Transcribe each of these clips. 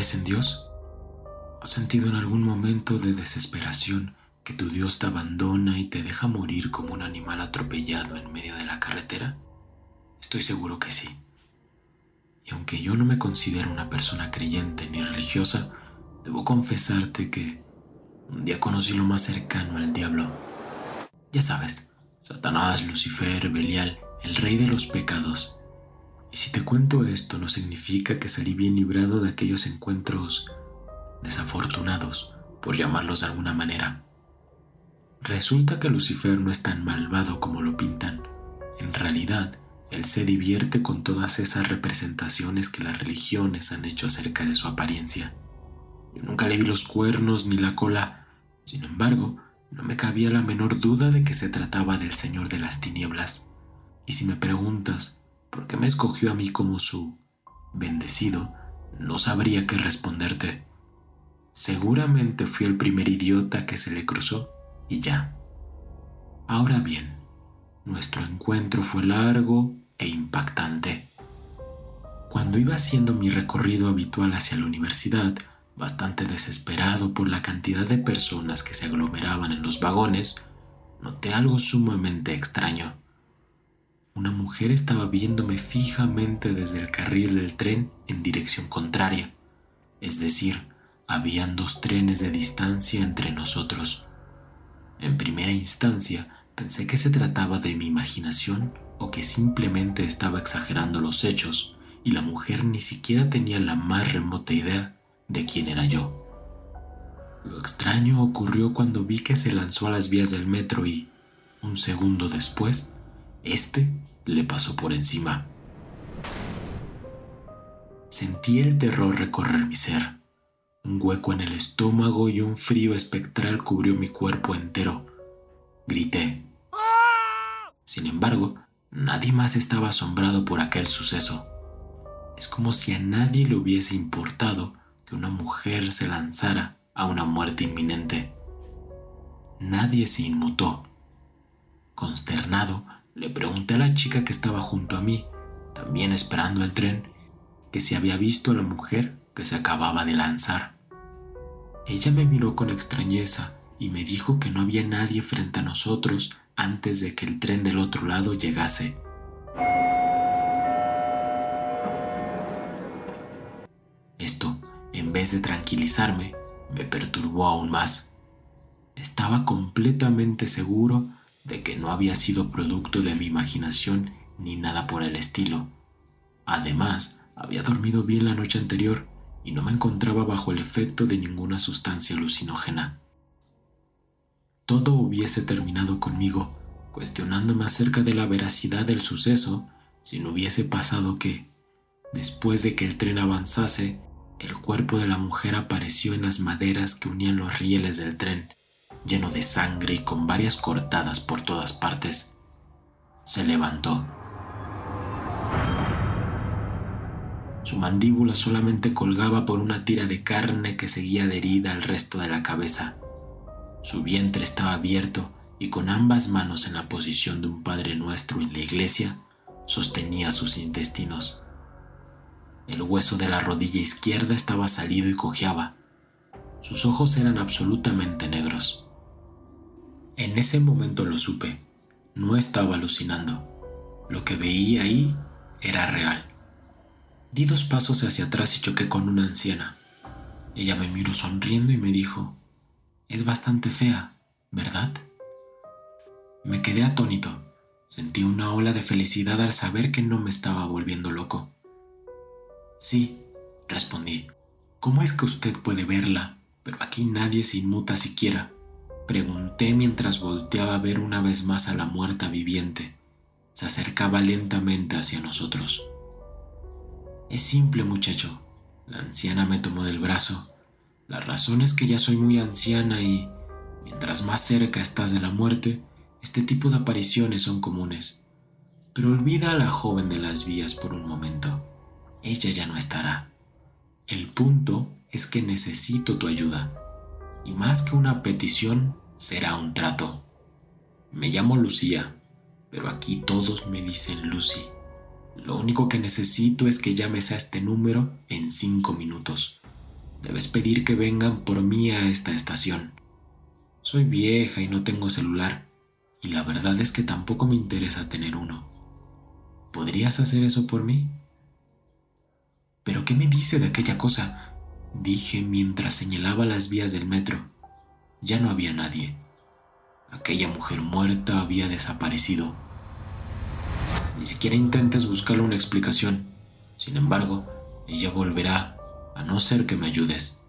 ¿Crees en Dios? ¿Has sentido en algún momento de desesperación que tu Dios te abandona y te deja morir como un animal atropellado en medio de la carretera? Estoy seguro que sí. Y aunque yo no me considero una persona creyente ni religiosa, debo confesarte que un día conocí lo más cercano al diablo. Ya sabes, Satanás, Lucifer, Belial, el rey de los pecados. Y si te cuento esto no significa que salí bien librado de aquellos encuentros desafortunados, por llamarlos de alguna manera. Resulta que Lucifer no es tan malvado como lo pintan. En realidad, él se divierte con todas esas representaciones que las religiones han hecho acerca de su apariencia. Yo nunca le vi los cuernos ni la cola, sin embargo, no me cabía la menor duda de que se trataba del Señor de las Tinieblas. Y si me preguntas por qué me escogió a mí como su bendecido, no sabría qué responderte. Seguramente fui el primer idiota que se le cruzó y ya. Ahora bien, nuestro encuentro fue largo e impactante. Cuando iba haciendo mi recorrido habitual hacia la universidad, bastante desesperado por la cantidad de personas que se aglomeraban en los vagones, noté algo sumamente extraño. Una mujer estaba viéndome fijamente desde el carril del tren en dirección contraria, es decir, habían dos trenes de distancia entre nosotros. En primera instancia pensé que se trataba de mi imaginación o que simplemente estaba exagerando los hechos y la mujer ni siquiera tenía la más remota idea de quién era yo. Lo extraño ocurrió cuando vi que se lanzó a las vías del metro y, un segundo después, este le pasó por encima. Sentí el terror recorrer mi ser. Un hueco en el estómago y un frío espectral cubrió mi cuerpo entero. Grité. Sin embargo, nadie más estaba asombrado por aquel suceso. Es como si a nadie le hubiese importado que una mujer se lanzara a una muerte inminente. Nadie se inmutó. Consternado, le pregunté a la chica que estaba junto a mí, también esperando el tren, que si había visto a la mujer que se acababa de lanzar. Ella me miró con extrañeza y me dijo que no había nadie frente a nosotros antes de que el tren del otro lado llegase. Esto, en vez de tranquilizarme, me perturbó aún más. Estaba completamente seguro de que no había sido producto de mi imaginación ni nada por el estilo. Además, había dormido bien la noche anterior y no me encontraba bajo el efecto de ninguna sustancia alucinógena. Todo hubiese terminado conmigo, cuestionándome acerca de la veracidad del suceso si no hubiese pasado que, después de que el tren avanzase, el cuerpo de la mujer apareció en las maderas que unían los rieles del tren, lleno de sangre y con varias cortadas por todas partes. Se levantó Su mandíbula solamente colgaba por una tira de carne que seguía adherida al resto de la cabeza. Su vientre estaba abierto y con ambas manos en la posición de un Padre Nuestro en la iglesia, sostenía sus intestinos. El hueso de la rodilla izquierda estaba salido y cojeaba. Sus ojos eran absolutamente negros. En ese momento lo supe. No estaba alucinando. Lo que veía ahí era real. Di dos pasos hacia atrás y choqué con una anciana. Ella me miró sonriendo y me dijo, es bastante fea, ¿verdad? Me quedé atónito. Sentí una ola de felicidad al saber que no me estaba volviendo loco. Sí, respondí. ¿Cómo es que usted puede verla? Pero aquí nadie se inmuta siquiera. Pregunté mientras volteaba a ver una vez más a la muerta viviente. Se acercaba lentamente hacia nosotros. Es simple, muchacho. La anciana me tomó del brazo. La razón es que ya soy muy anciana y, mientras más cerca estás de la muerte, este tipo de apariciones son comunes. Pero olvida a la joven de las vías por un momento. Ella ya no estará. El punto es que necesito tu ayuda. Y más que una petición, será un trato. Me llamo Lucía, pero aquí todos me dicen Lucy. Lo único que necesito es que llames a este número en cinco minutos. Debes pedir que vengan por mí a esta estación. Soy vieja y no tengo celular, y la verdad es que tampoco me interesa tener uno. ¿Podrías hacer eso por mí? ¿Pero qué me dice de aquella cosa? Dije mientras señalaba las vías del metro. Ya no había nadie. Aquella mujer muerta había desaparecido. Ni siquiera intentes buscarle una explicación. Sin embargo, ella volverá, a no ser que me ayudes.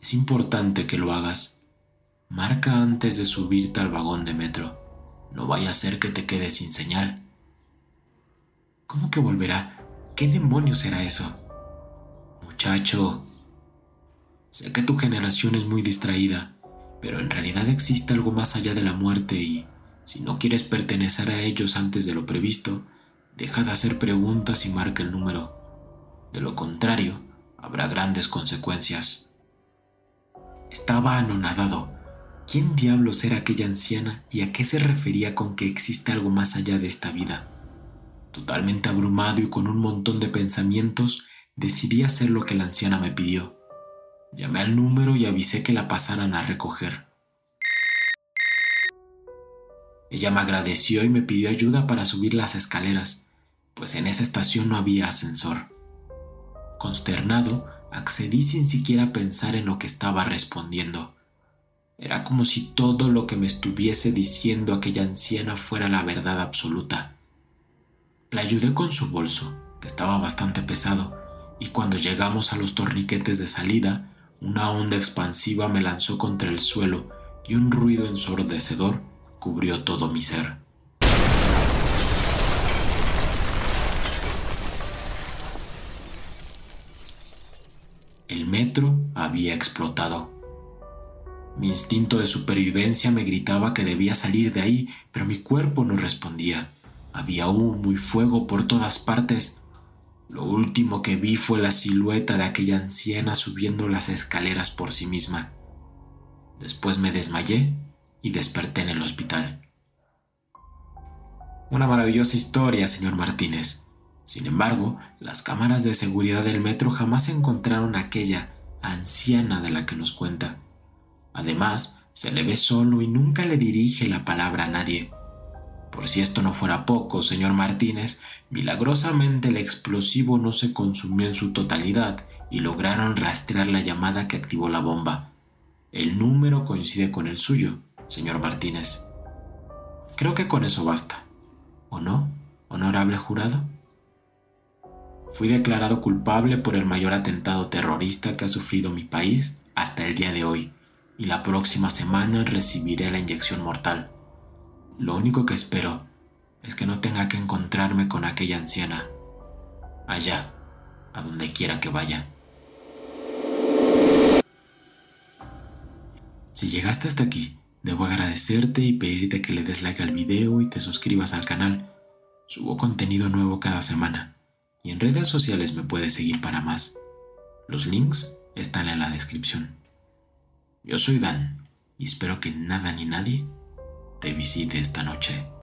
Es importante que lo hagas. Marca antes de subirte al vagón de metro. No vaya a ser que te quedes sin señal. ¿Cómo que volverá? ¿Qué demonios será eso? Muchacho, sé que tu generación es muy distraída, pero en realidad existe algo más allá de la muerte y, si no quieres pertenecer a ellos antes de lo previsto, deja de hacer preguntas y marca el número. De lo contrario, habrá grandes consecuencias. Estaba anonadado. ¿Quién diablos era aquella anciana y a qué se refería con que existe algo más allá de esta vida? Totalmente abrumado y con un montón de pensamientos, decidí hacer lo que la anciana me pidió. Llamé al número y avisé que la pasaran a recoger. Ella me agradeció y me pidió ayuda para subir las escaleras, pues en esa estación no había ascensor. Consternado, accedí sin siquiera pensar en lo que estaba respondiendo. Era como si todo lo que me estuviese diciendo aquella anciana fuera la verdad absoluta. La ayudé con su bolso, que estaba bastante pesado, y cuando llegamos a los torniquetes de salida, una onda expansiva me lanzó contra el suelo y un ruido ensordecedor cubrió todo mi ser. El metro había explotado. Mi instinto de supervivencia me gritaba que debía salir de ahí, pero mi cuerpo no respondía. Había humo y fuego por todas partes. Lo último que vi fue la silueta de aquella anciana subiendo las escaleras por sí misma. Después me desmayé y desperté en el hospital. Una maravillosa historia, señor Martínez. Sin embargo, las cámaras de seguridad del metro jamás encontraron a aquella anciana de la que nos cuenta. Además, se le ve solo y nunca le dirige la palabra a nadie. Por si esto no fuera poco, señor Martínez, milagrosamente el explosivo no se consumió en su totalidad y lograron rastrear la llamada que activó la bomba. El número coincide con el suyo, señor Martínez. Creo que con eso basta. ¿O no, honorable jurado? Fui declarado culpable por el mayor atentado terrorista que ha sufrido mi país hasta el día de hoy, y la próxima semana recibiré la inyección mortal. Lo único que espero es que no tenga que encontrarme con aquella anciana, allá, a donde quiera que vaya. Si llegaste hasta aquí, debo agradecerte y pedirte que le des like al video y te suscribas al canal. Subo contenido nuevo cada semana y en redes sociales me puedes seguir para más. Los links están en la descripción. Yo soy Dan y espero que nada ni nadie te visite esta noche.